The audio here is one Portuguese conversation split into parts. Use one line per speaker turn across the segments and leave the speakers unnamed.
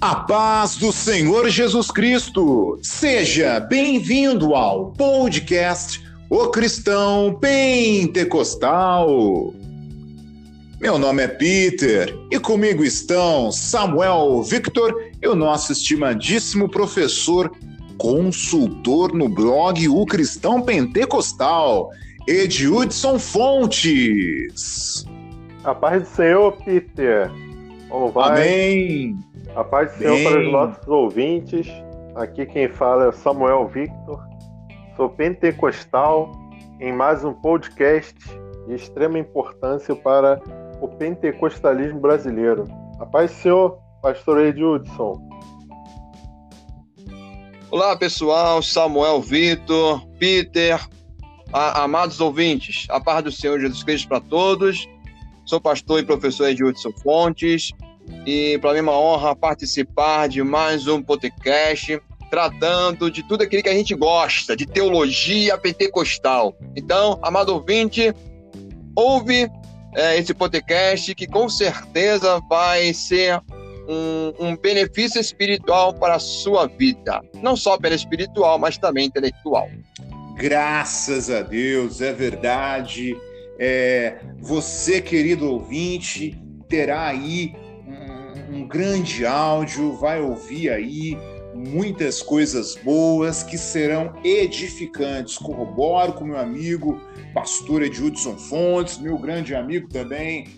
A paz do Senhor Jesus Cristo. Seja bem-vindo ao podcast O Cristão Pentecostal. Meu nome é Peter e comigo estão Samuel Victor e o nosso estimadíssimo professor, consultor no blog O Cristão Pentecostal, Edildson Fontes.
A paz do Senhor, Peter.
Como vai? Amém.
A paz do Senhor para os nossos ouvintes. Aqui quem fala é Samuel Victor. Sou pentecostal em mais um podcast de extrema importância para o pentecostalismo brasileiro. A paz do Senhor, pastor Edildson.
Olá pessoal, Samuel Victor, Peter, a, amados ouvintes, a paz do Senhor Jesus Cristo para todos. Sou pastor e professor Edilson Fontes e para mim é uma honra participar de mais um podcast tratando de tudo aquilo que a gente gosta, de teologia pentecostal. Então, amado ouvinte, ouve é, esse podcast que com certeza vai ser um, um, benefício espiritual para a sua vida. Não só pela espiritual, mas também intelectual.
Graças a Deus, é verdade. É, você, querido ouvinte, terá aí um, grande áudio, vai ouvir aí muitas coisas boas que serão edificantes. Corroboro com meu amigo, pastor Edilson Fontes, meu grande amigo também,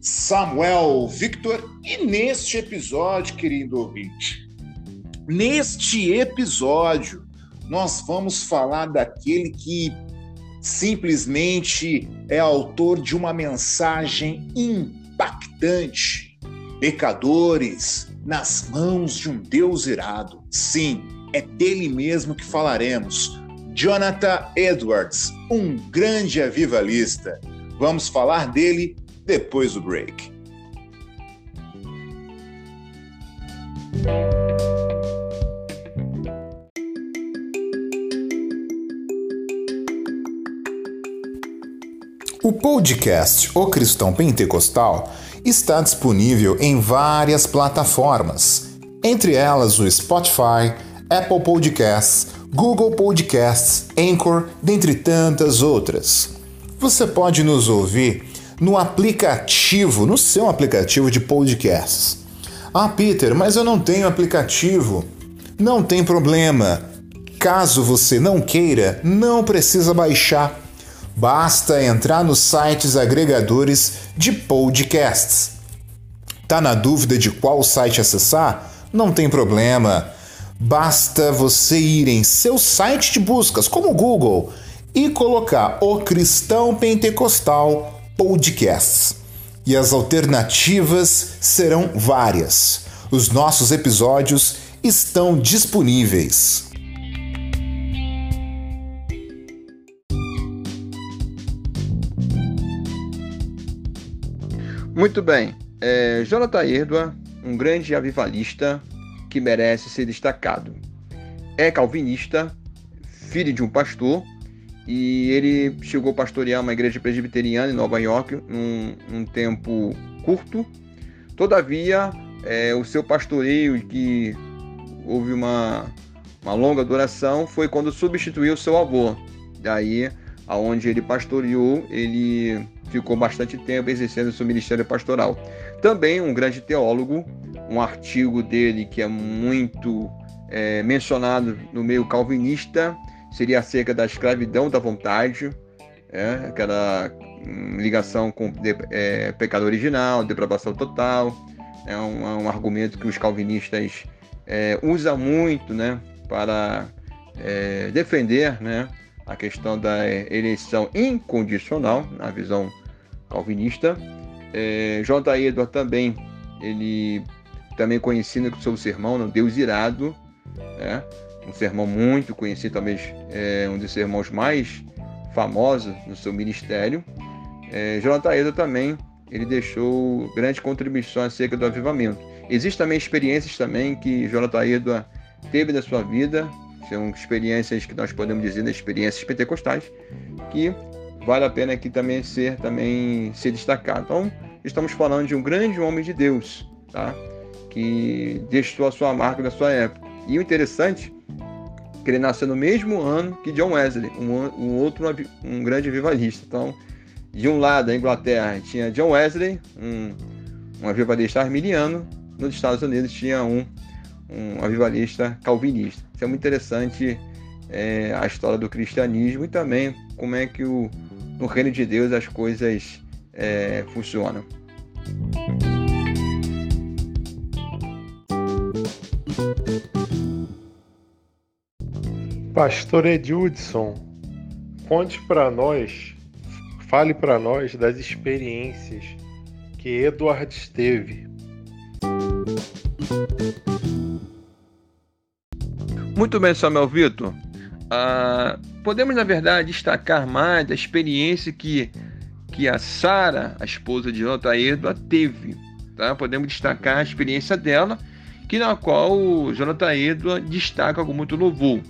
Samuel Victor. E neste episódio, querido ouvinte, neste episódio, nós vamos falar daquele que simplesmente é autor de uma mensagem impactante. Pecadores nas mãos de um Deus irado. Sim, é dele mesmo que falaremos. Jonathan Edwards, um grande avivalista. Vamos falar dele depois do break. O podcast O Cristão Pentecostal está disponível em várias plataformas, entre elas o Spotify, Apple Podcasts, Google Podcasts, Anchor, dentre tantas outras. Você pode nos ouvir no aplicativo, no seu aplicativo de podcasts. Ah, Peter, mas eu não tenho aplicativo. Não tem problema. Caso você não queira, não precisa baixar Basta entrar nos sites agregadores de podcasts. Tá na dúvida de qual site acessar? Não tem problema. Basta você ir em seu site de buscas, como o Google, e colocar o Cristão Pentecostal Podcasts. E as alternativas serão várias. Os nossos episódios estão disponíveis.
Muito bem. É, Jonathan Erdua, um grande avivalista que merece ser destacado. É calvinista, filho de um pastor, e ele chegou a pastorear uma igreja presbiteriana em Nova York num, num tempo curto. Todavia, é, o seu pastoreio, que houve uma, uma longa duração, foi quando substituiu seu avô. Daí, aonde ele pastoreou, ele ficou bastante tempo exercendo seu ministério pastoral. Também um grande teólogo, um artigo dele que é muito é, mencionado no meio calvinista seria acerca da escravidão da vontade, é, aquela hum, ligação com de, é, pecado original, depravação total. É um, um argumento que os calvinistas é, usam muito né, para é, defender né, a questão da eleição incondicional, na visão calvinista. É, J. Edward também, ele também conhecido com seu sermão, no Deus Irado, né? um sermão muito conhecido, talvez é, um dos sermões mais famosos no seu ministério. É, Jonathan Edward também, ele deixou grande contribuição acerca do avivamento. Existem também experiências também que Jonathan Edward teve na sua vida, são experiências que nós podemos dizer, né, experiências pentecostais, que vale a pena aqui também ser também ser destacado. Então, estamos falando de um grande homem de Deus, tá? que deixou a sua marca da sua época. E o interessante que ele nasceu no mesmo ano que John Wesley, um, um outro um grande avivalista. Então, de um lado da Inglaterra tinha John Wesley, um, um avivalista arminiano, nos Estados Unidos tinha um, um avivalista calvinista. Isso é muito interessante é, a história do cristianismo e também como é que o, no reino de Deus as coisas é, funcionam.
Pastor Edildson, conte para nós, fale para nós das experiências que Eduardo teve.
Muito bem, Samuel Vitor. Ah, podemos, na verdade, destacar mais a experiência que, que a Sara, a esposa de Jonathan Edward, teve. Tá? Podemos destacar a experiência dela, que na qual o Jonathan Edward destaca com muito louvor.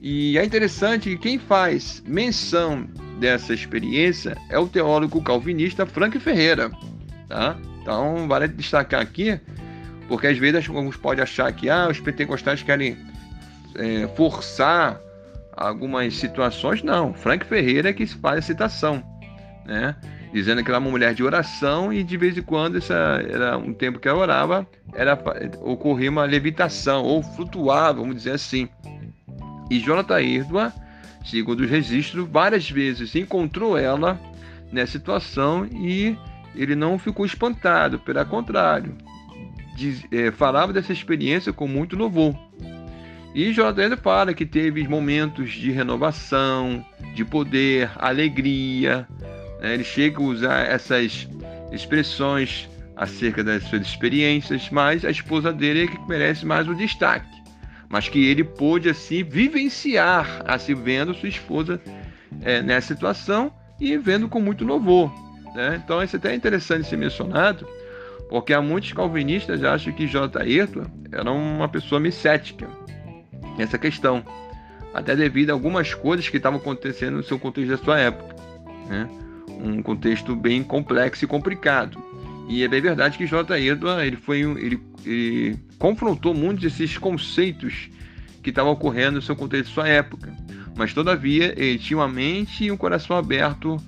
E é interessante que quem faz menção dessa experiência é o teólogo calvinista Frank Ferreira. Tá? Então, vale destacar aqui, porque às vezes alguns podem achar que ah, os pentecostais querem é, forçar algumas situações, não. Frank Ferreira é que faz a citação, né? Dizendo que ela é uma mulher de oração e de vez em quando, essa era um tempo que ela orava, era, ocorria uma levitação, ou flutuava, vamos dizer assim. E Jonathan Irdua, segundo os registros, várias vezes encontrou ela nessa situação e ele não ficou espantado, pelo contrário, diz, é, falava dessa experiência com muito louvor. E Jordan fala que teve momentos de renovação, de poder, alegria. Né? Ele chega a usar essas expressões acerca das suas experiências, mas a esposa dele é que merece mais o destaque. Mas que ele pôde assim vivenciar, assim vendo sua esposa é, nessa situação e vendo com muito louvor. Né? Então isso é até interessante ser mencionado, porque há muitos calvinistas acham que J. Ayrton era uma pessoa miscética essa questão, até devido a algumas coisas que estavam acontecendo no seu contexto da sua época, né? um contexto bem complexo e complicado. E é bem verdade que J. Edward ele foi ele, ele confrontou muitos desses conceitos que estavam ocorrendo no seu contexto da sua época, mas todavia ele tinha uma mente e um coração aberto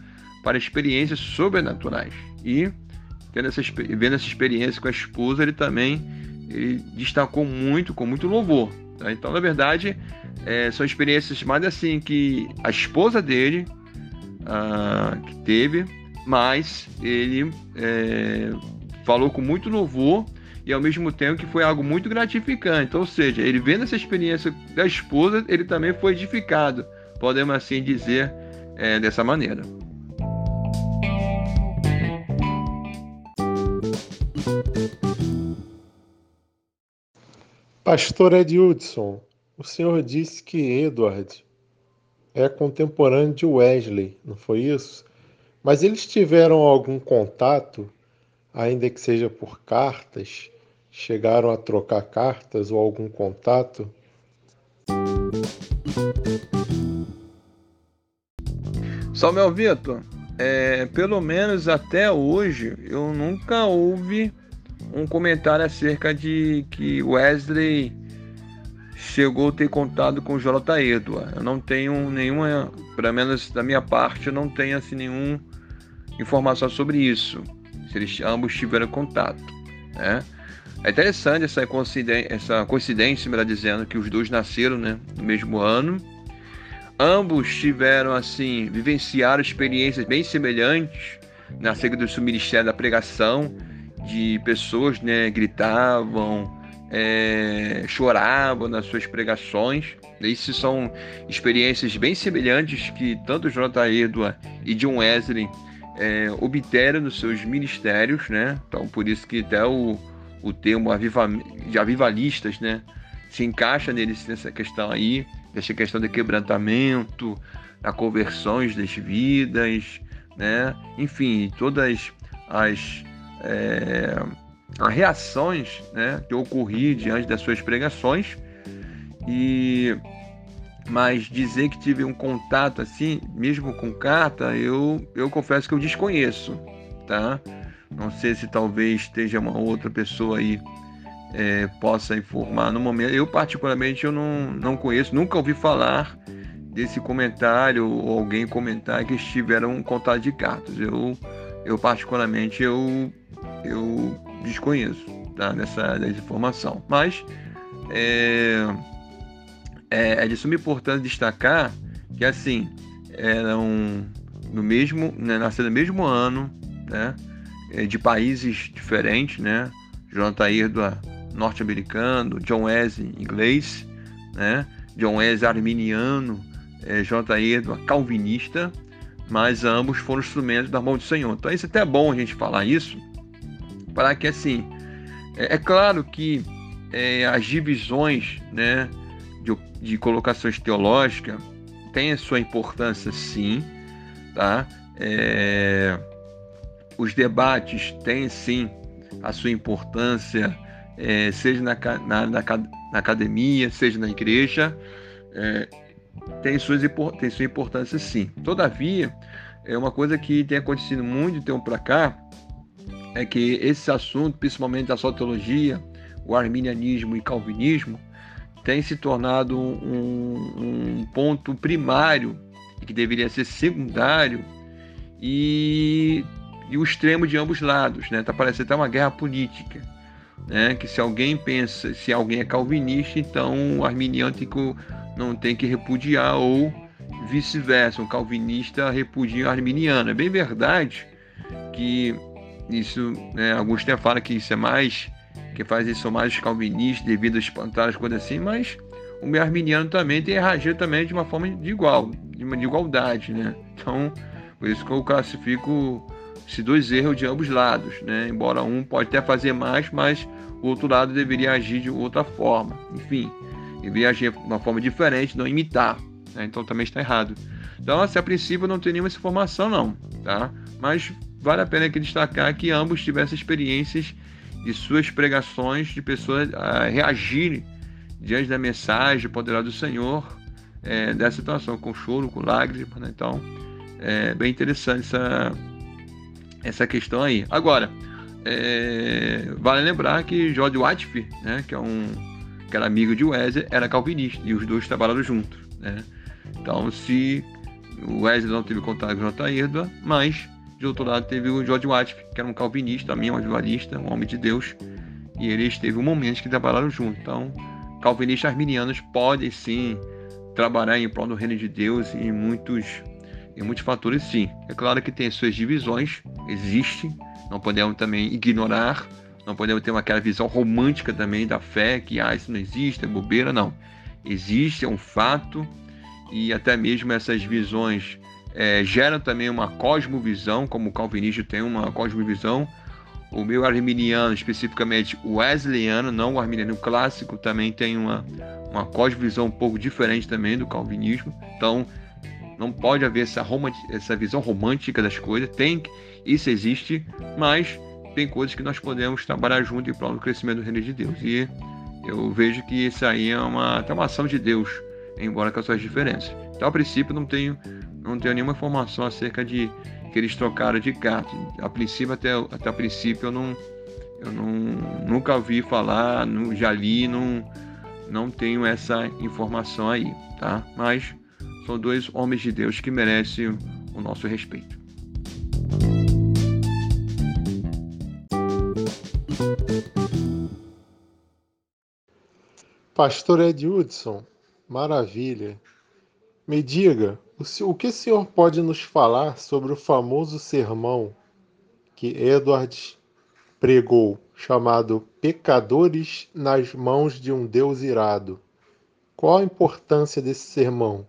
para experiências sobrenaturais. E vendo essa, vendo essa experiência com a esposa, ele também ele destacou muito, com muito louvor, Tá? Então, na verdade, é, são experiências mais assim que a esposa dele ah, que teve, mas ele é, falou com muito louvor e ao mesmo tempo que foi algo muito gratificante. Ou seja, ele vendo essa experiência da esposa, ele também foi edificado, podemos assim dizer é, dessa maneira.
Pastor Ed Hudson, o senhor disse que Edward é contemporâneo de Wesley, não foi isso? Mas eles tiveram algum contato, ainda que seja por cartas? Chegaram a trocar cartas ou algum contato?
Samuel Vitor, é, pelo menos até hoje eu nunca ouvi um comentário acerca de que Wesley chegou a ter contato com Jonathan Edward. Eu não tenho nenhuma, pelo menos da minha parte, eu não tenho assim nenhuma informação sobre isso. Se eles ambos tiveram contato, né? É interessante essa coincidência, essa coincidência, melhor dizendo, que os dois nasceram, né, no mesmo ano. Ambos tiveram assim, vivenciaram experiências bem semelhantes na seca do seu ministério da pregação de pessoas né, gritavam, é, choravam nas suas pregações. Isso são experiências bem semelhantes que tanto Jonathan Edward e John Wesley é, obteram nos seus ministérios, né? Então por isso que até o, o termo aviva, de avivalistas, né, se encaixa neles nessa questão aí, dessa questão de quebrantamento, da conversões das vidas, né? Enfim, todas as é, as reações né, que ocorri diante das suas pregações e mas dizer que tive um contato assim, mesmo com carta, eu, eu confesso que eu desconheço, tá? Não sei se talvez esteja uma outra pessoa aí é, possa informar no momento. Eu, particularmente, eu não, não conheço, nunca ouvi falar desse comentário ou alguém comentar que estiveram contato de cartas. Eu, eu particularmente, eu, eu desconheço tá, dessa, dessa informação. Mas é, é, é de suma importância destacar que, assim, eram no mesmo, né, no mesmo ano, né, é, de países diferentes, né, Jonathan Irdua norte-americano, John Wesley inglês, né, John Wesley arminiano, é, Jonathan Irdua calvinista, mas ambos foram instrumentos da mão do Senhor. Então isso é até bom a gente falar isso, para que assim, é, é claro que é, as divisões, né, de, de colocações teológicas têm a sua importância sim, tá? É, os debates têm sim a sua importância, é, seja na, na, na, na, academia, seja na igreja, é, tem, suas, tem sua importância sim. Todavia, é uma coisa que tem acontecido muito de tempo para cá, é que esse assunto, principalmente da teologia, o arminianismo e calvinismo, tem se tornado um, um ponto primário que deveria ser secundário e, e o extremo de ambos lados, né? Tá parecendo até uma guerra política, né? Que se alguém pensa, se alguém é calvinista, então o arminiano tem que, não tem que repudiar ou vice-versa, um calvinista repudia o arminiano. É bem verdade que isso, né, até falam que isso é mais que faz isso mais os calvinistas devido a espantar as coisas assim, mas o meu arminiano também tem reagido também de uma forma de igual, de, uma, de igualdade, né? Então, por isso que eu classifico esses dois erros de ambos lados, né? Embora um pode até fazer mais, mas o outro lado deveria agir de outra forma. Enfim, deveria agir de uma forma diferente, não imitar. Né? Então também está errado. Então, assim, a princípio não tem nenhuma informação não, tá? Mas vale a pena aqui destacar que ambos tiveram experiências de suas pregações, de pessoas a reagirem diante da mensagem poderosa do Senhor, é, dessa situação, com choro, com lágrimas. Né? Então, é bem interessante essa, essa questão aí. Agora, é, vale lembrar que George Whitefield, né, que é um que era amigo de Wesley, era calvinista e os dois trabalharam juntos. Né? Então, se o Wesley não teve contato com J. Irdua, mas de outro lado teve o George Whitefield, que era um calvinista, também um avivalista, um homem de Deus, e eles teve um momento que trabalharam juntos. Então, calvinistas arminianos podem sim trabalhar em prol do reino de Deus em muitos, em muitos fatores, sim. É claro que tem suas divisões, existe, não podemos também ignorar, não podemos ter aquela visão romântica também da fé, que ah, isso não existe, é bobeira, não. Existe, é um fato, e até mesmo essas visões é, geram também uma cosmovisão, como o calvinista tem uma cosmovisão, o meu arminiano, especificamente o wesleyano, não o arminiano clássico, também tem uma, uma cosmovisão um pouco diferente também do calvinismo. Então, não pode haver essa, essa visão romântica das coisas. Tem, isso existe, mas tem coisas que nós podemos trabalhar junto em prol do crescimento do reino de Deus. E eu vejo que isso aí é uma, até uma ação de Deus, embora com as suas diferenças. Então, a princípio, não tenho, não tenho nenhuma informação acerca de que eles trocaram de carta. A princípio, até, até a princípio, eu não, eu não nunca ouvi falar, não, já li, não, não tenho essa informação aí, tá? Mas são dois homens de Deus que merecem o nosso respeito.
Pastor Ed Hudson, maravilha. Me diga, o que o senhor pode nos falar sobre o famoso sermão que Edward pregou, chamado Pecadores nas mãos de um Deus irado? Qual a importância desse sermão?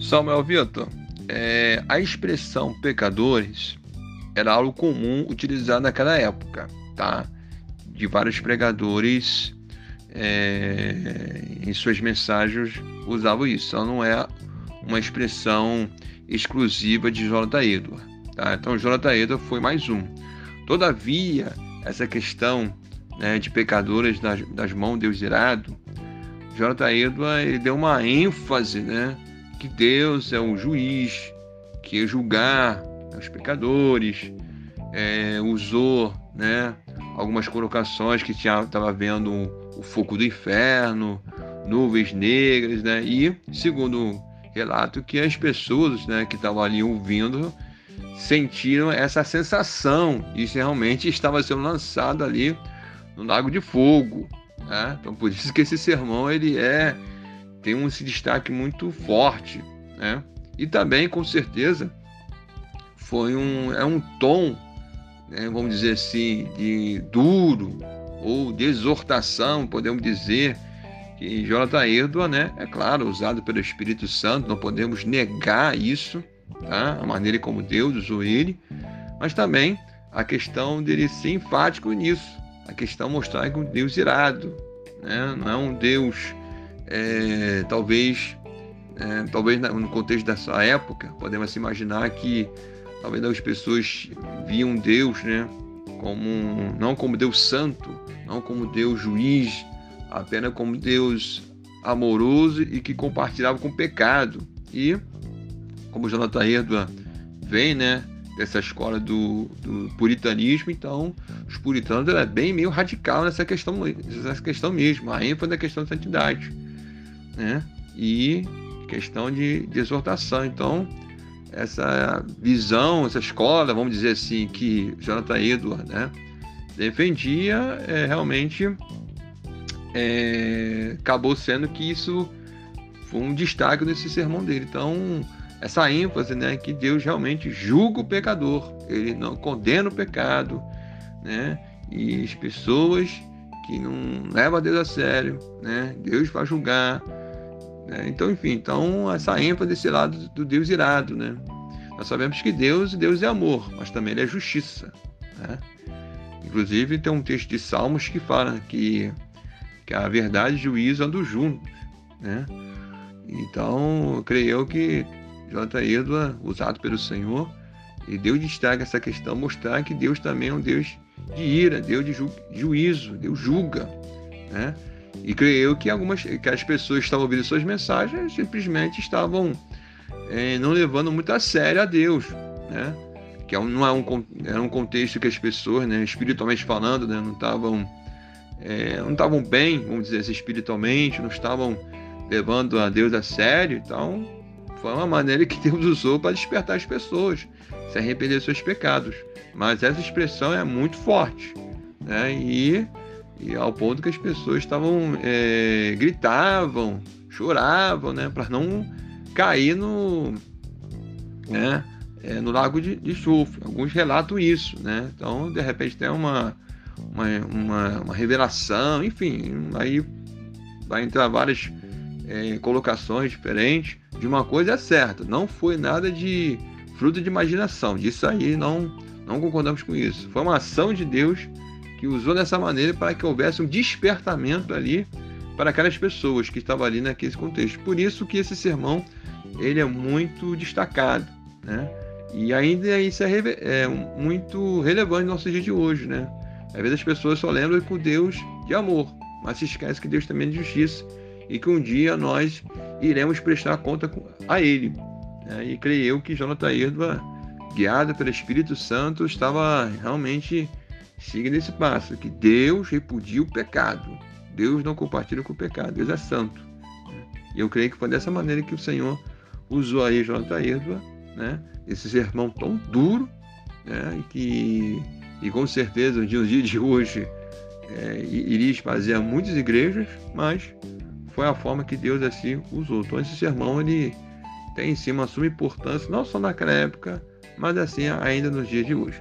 Samuel Vitor, é, a expressão pecadores era algo comum utilizado naquela época, tá? De vários pregadores é, em suas mensagens usavam isso. Então não é uma expressão exclusiva de Jonathan Edward. Tá? Então Jonathan Edward foi mais um. Todavia, essa questão né, de pecadores das, das mãos de Deus irado, Jonathan Edward ele deu uma ênfase né, que Deus é um juiz, que julgar os pecadores, é, usou né, algumas colocações que estava vendo o fogo do inferno, nuvens negras, né? E segundo relato que as pessoas né, que estavam ali ouvindo sentiram essa sensação. Isso realmente estava sendo lançado ali no Lago de Fogo. Né? Então por isso que esse sermão ele é tem um destaque muito forte, né? E também com certeza foi um é um tom, né, vamos dizer assim, de duro ou de exortação, podemos dizer, que Jonathan Edward, né, é claro, usado pelo Espírito Santo, não podemos negar isso, tá? a maneira como Deus usou ele, mas também a questão dele ser enfático nisso, a questão mostrar que é um Deus irado, né? não é um Deus, é, talvez, é, talvez no contexto dessa época, podemos imaginar que talvez as pessoas viam Deus, né, como não como Deus santo, não como Deus juiz, apenas como Deus amoroso e que compartilhava com o pecado. E, como Jonathan Edward vem, né, dessa escola do, do puritanismo, então os puritanos era bem meio radical nessa questão, nessa questão mesmo, a ênfase da questão da santidade, né, e questão de, de exortação. Então, essa visão, essa escola, vamos dizer assim, que Jonathan Edward, né, defendia é, realmente é, acabou sendo que isso foi um destaque nesse sermão dele. Então, essa ênfase, né, que Deus realmente julga o pecador, ele não condena o pecado, né, e as pessoas que não levam a Deus a sério, né, Deus vai julgar. Né? Então, enfim, então essa ênfase desse lado do Deus irado, né? Nós sabemos que Deus, Deus é amor, mas também ele é justiça, né? Inclusive tem um texto de Salmos que fala que que a verdade e o juízo andam juntos, né? Então, creio eu que J. Edward, usado pelo Senhor, e Deus destaca essa questão, mostrar que Deus também é um Deus de ira, Deus de ju juízo, Deus julga, né? E creio eu que algumas que as pessoas que estavam ouvindo suas mensagens simplesmente estavam é, não levando muito a sério a Deus, né? Que é não é um, era um contexto que as pessoas, né, espiritualmente falando, né, não estavam é, não estavam bem, vamos dizer assim, espiritualmente, não estavam levando a Deus a sério. Então, foi uma maneira que Deus usou para despertar as pessoas, se arrepender dos seus pecados. Mas essa expressão é muito forte, né? E, e ao ponto que as pessoas estavam é, gritavam, choravam, né? Para não cair no, né? É, no lago de, de Alguns relatam isso, né? Então, de repente, tem uma uma, uma, uma revelação, enfim, aí vai entrar várias é, colocações diferentes de uma coisa é certa, não foi nada de fruto de imaginação, disso aí não, não concordamos com isso. Foi uma ação de Deus que usou dessa maneira para que houvesse um despertamento ali para aquelas pessoas que estavam ali naquele contexto. Por isso que esse sermão ele é muito destacado, né? E ainda isso é, é muito relevante no nosso dia de hoje, né? Às vezes as pessoas só lembram com Deus de amor, mas se esquece que Deus também é de justiça e que um dia nós iremos prestar conta a Ele. E creio eu que Jonathan Edward, guiado pelo Espírito Santo, estava realmente seguindo esse passo, que Deus repudia o pecado. Deus não compartilha com o pecado, Deus é santo. E eu creio que foi dessa maneira que o Senhor usou aí Jonathan Edward, né? esse sermão tão duro, né? e que e com certeza no dia de hoje é, iria esvaziar muitas igrejas, mas foi a forma que Deus assim usou. Então esse sermão ele tem em si uma suma importância, não só naquela época, mas assim ainda nos dias de hoje.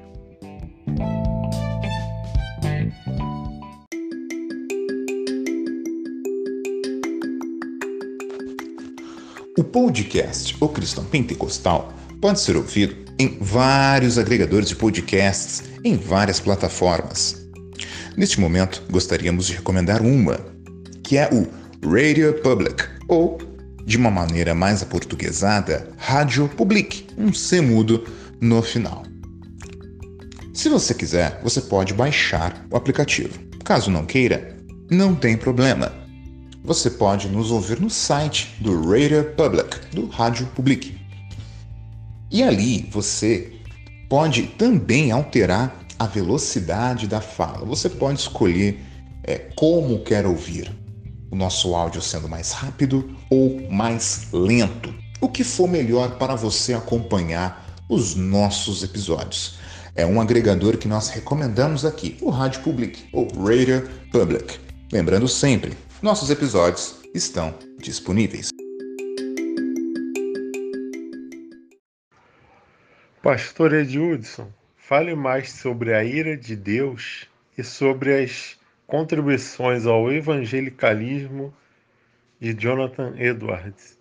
O podcast O Cristão Pentecostal pode ser ouvido em vários agregadores de podcasts em várias plataformas. Neste momento, gostaríamos de recomendar uma, que é o Radio Public, ou, de uma maneira mais aportuguesada, Rádio Public, um C mudo no final. Se você quiser, você pode baixar o aplicativo. Caso não queira, não tem problema. Você pode nos ouvir no site do Radio Public, do Rádio Public. E ali você pode também alterar a velocidade da fala. Você pode escolher é, como quer ouvir. O nosso áudio sendo mais rápido ou mais lento. O que for melhor para você acompanhar os nossos episódios. É um agregador que nós recomendamos aqui, o Rádio Public ou Radio Public. Lembrando sempre, nossos episódios estão disponíveis.
Pastor Ed Hudson, fale mais sobre a ira de Deus e sobre as contribuições ao evangelicalismo de Jonathan Edwards.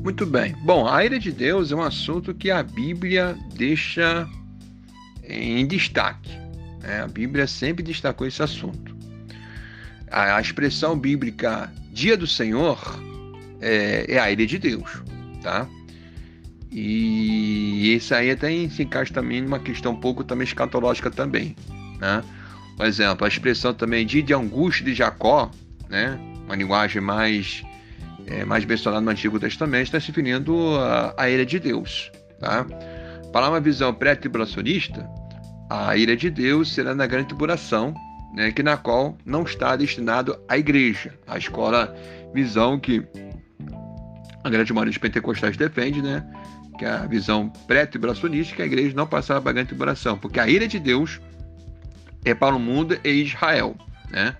Muito bem. Bom, a ira de Deus é um assunto que a Bíblia deixa em destaque. Né? A Bíblia sempre destacou esse assunto. A, a expressão bíblica dia do Senhor é, é a ira de Deus, tá? E isso aí até se encaixa também numa questão um pouco também escatológica também, né? Por exemplo, a expressão também dia de angústia de Jacó, né? Uma linguagem mais é, mais mencionada no Antigo Testamento está se referindo à, à ira de Deus, tá? Para uma visão pré-tribulacionista, a ira de Deus será na grande tribulação, né, que na qual não está destinado à igreja, a escola visão que a grande maioria dos pentecostais defende, né? Que é a visão pré-tribulacionista, que a igreja não passará para a grande tribulação, porque a ira de Deus é para o mundo e Israel, né?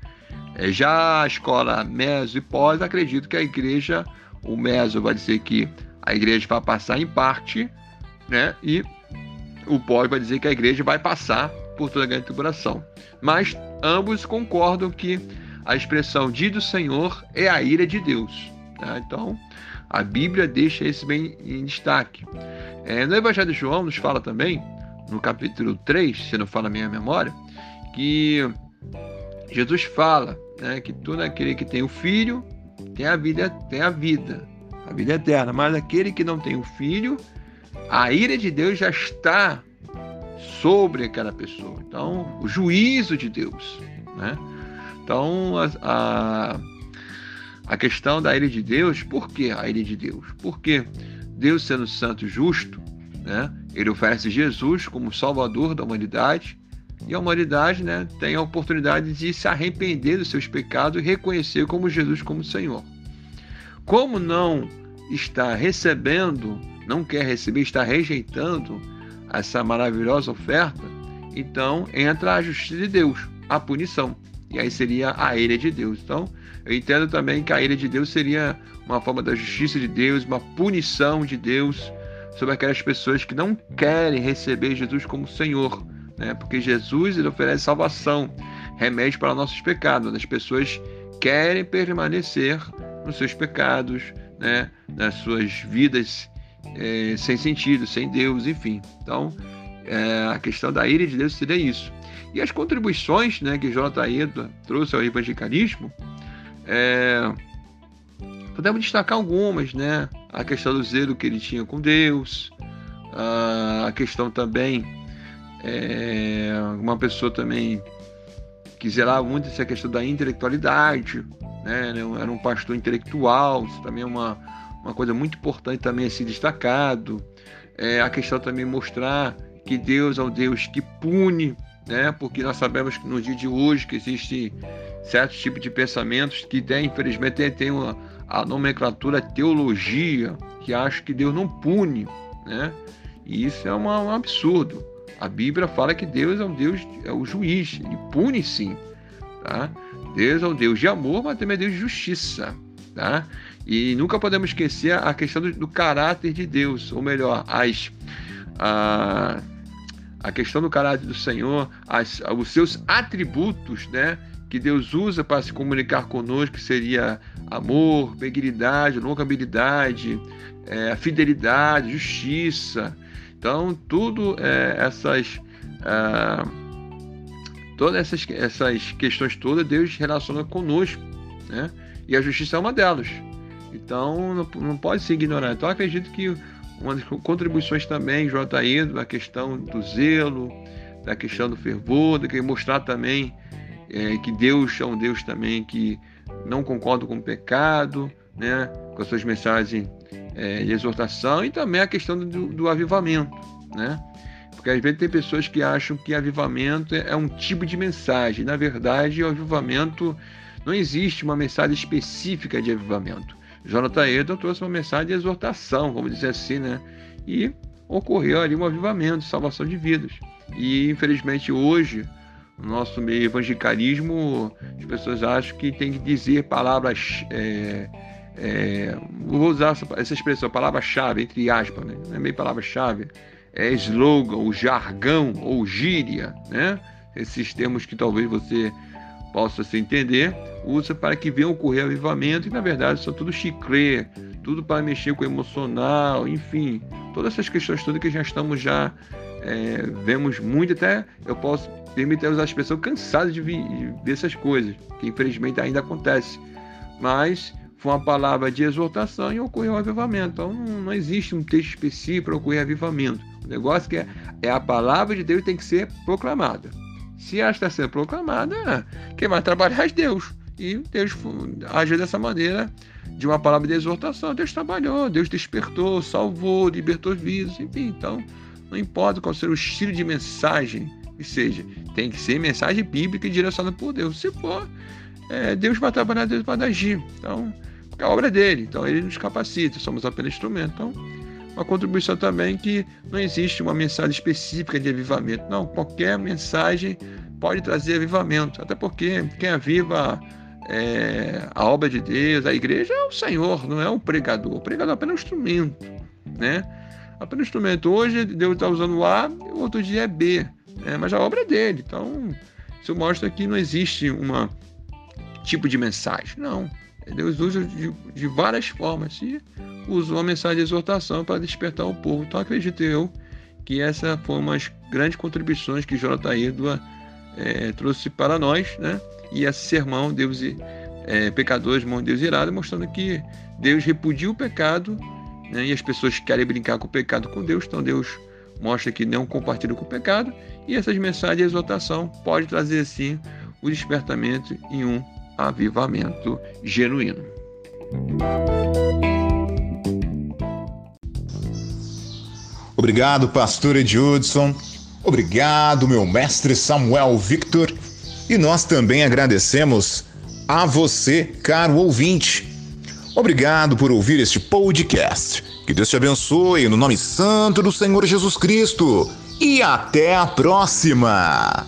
É, já a escola meso e pós acredito que a igreja, o meso vai dizer que a igreja vai passar em parte, né? E o pós vai dizer que a igreja vai passar por toda a grande tribulação. Mas ambos concordam que a expressão dia do Senhor é a ira de Deus. Tá? Então, a Bíblia deixa isso bem em destaque. É, no Evangelho de João nos fala também, no capítulo 3, se não fala a minha memória, que Jesus fala né, que todo aquele que tem o filho tem a vida, tem a vida, a vida eterna, mas aquele que não tem o filho, a ira de Deus já está sobre aquela pessoa. Então, o juízo de Deus, né? Então, a, a a questão da ira de Deus, por que a ira de Deus? Porque Deus, sendo santo e justo, né, ele oferece Jesus como salvador da humanidade, e a humanidade né, tem a oportunidade de se arrepender dos seus pecados e reconhecer como Jesus como Senhor. Como não está recebendo, não quer receber, está rejeitando essa maravilhosa oferta, então entra a justiça de Deus, a punição. E aí seria a ira de Deus. Então, eu entendo também que a ira de Deus seria uma forma da justiça de Deus, uma punição de Deus sobre aquelas pessoas que não querem receber Jesus como Senhor, né? Porque Jesus ele oferece salvação, remédio para nossos pecados. As pessoas querem permanecer nos seus pecados, né? Nas suas vidas é, sem sentido, sem Deus, enfim. Então, é, a questão da ira de Deus seria isso. E as contribuições, né, que Aida trouxe ao evangelicalismo é, podemos destacar algumas, né? A questão do zelo que ele tinha com Deus, a questão também, é, uma pessoa também que zelava muito essa questão da intelectualidade, né? Era um pastor intelectual, isso também é uma, uma coisa muito importante também a ser destacado. É, a questão também mostrar que Deus é um Deus que pune, né? Porque nós sabemos que no dia de hoje que existe certos tipos de pensamentos que tem, infelizmente, tem, tem uma, a nomenclatura teologia, que acha que Deus não pune, né? E isso é uma, um absurdo. A Bíblia fala que Deus é um Deus, é o juiz, ele pune sim, tá? Deus é um Deus de amor, mas também é Deus de justiça, tá? E nunca podemos esquecer a questão do, do caráter de Deus, ou melhor, as, a, a questão do caráter do Senhor, as, os seus atributos, né? que Deus usa para se comunicar conosco, que seria amor, benignidade, longabilidade, é, fidelidade, justiça. Então, tudo é, essas. É, todas essas, essas questões todas, Deus relaciona conosco, né? E a justiça é uma delas. Então, não, não pode se ignorar. Então, acredito que uma das contribuições também, J. da questão do zelo, da questão do fervor, de mostrar também é, que Deus é um Deus também que não concorda com o pecado, né, com as suas mensagens é, de exortação e também a questão do, do avivamento, né? Porque às vezes tem pessoas que acham que avivamento é um tipo de mensagem. Na verdade, o avivamento não existe uma mensagem específica de avivamento. Jonathan Edson trouxe uma mensagem de exortação, vamos dizer assim, né? E ocorreu ali um avivamento, salvação de vidas. E infelizmente hoje, no nosso meio evangelicalismo, as pessoas acham que tem que dizer palavras. É, é, vou usar essa, essa expressão, palavra-chave, entre aspas, né? não é meio palavra-chave, é slogan, o jargão ou gíria, né? Esses termos que talvez você possa se entender, usa para que venha ocorrer avivamento, e na verdade são tudo chiclete, tudo para mexer com o emocional, enfim, todas essas questões todas que já estamos já é, vemos muito, até eu posso permitir usar a expressão cansado de, de ver essas coisas, que infelizmente ainda acontece. Mas foi uma palavra de exortação e ocorreu o avivamento. Então não, não existe um texto específico para ocorrer avivamento. O negócio que é, é a palavra de Deus tem que ser proclamada. Se ela está sendo proclamada, quem vai trabalhar é Deus. E Deus agiu dessa maneira, de uma palavra de exortação. Deus trabalhou, Deus despertou, salvou, libertou vidas, enfim. Então, não importa qual seja o estilo de mensagem que seja, tem que ser mensagem bíblica e direcionada por Deus. Se for, é, Deus vai trabalhar, Deus vai agir. Então, é a obra dele. Então, ele nos capacita, somos apenas instrumento. Então, uma contribuição também que não existe uma mensagem específica de avivamento. Não, qualquer mensagem pode trazer avivamento. Até porque quem aviva é, a obra de Deus, a igreja é o Senhor, não é o pregador. O pregador é apenas um instrumento, né? Apenas um instrumento. Hoje Deus está usando A, outro dia é B, né? mas a obra é dele. Então, isso mostra que não existe um tipo de mensagem. Não. Deus usa de, de várias formas e usou a mensagem de exortação para despertar o povo. Então acredito eu que essa foi uma das grandes contribuições que Jonathan Edwa é, trouxe para nós, né? E esse sermão, Deus e é, pecadores, mão de Deus irado, mostrando que Deus repudia o pecado né? e as pessoas querem brincar com o pecado com Deus, então Deus mostra que não compartilha com o pecado e essas mensagens de exortação pode trazer sim o despertamento em um avivamento genuíno.
Obrigado, pastor Edilson. Obrigado, meu mestre Samuel Victor. E nós também agradecemos a você, caro ouvinte. Obrigado por ouvir este podcast. Que Deus te abençoe no nome santo do Senhor Jesus Cristo. E até a próxima!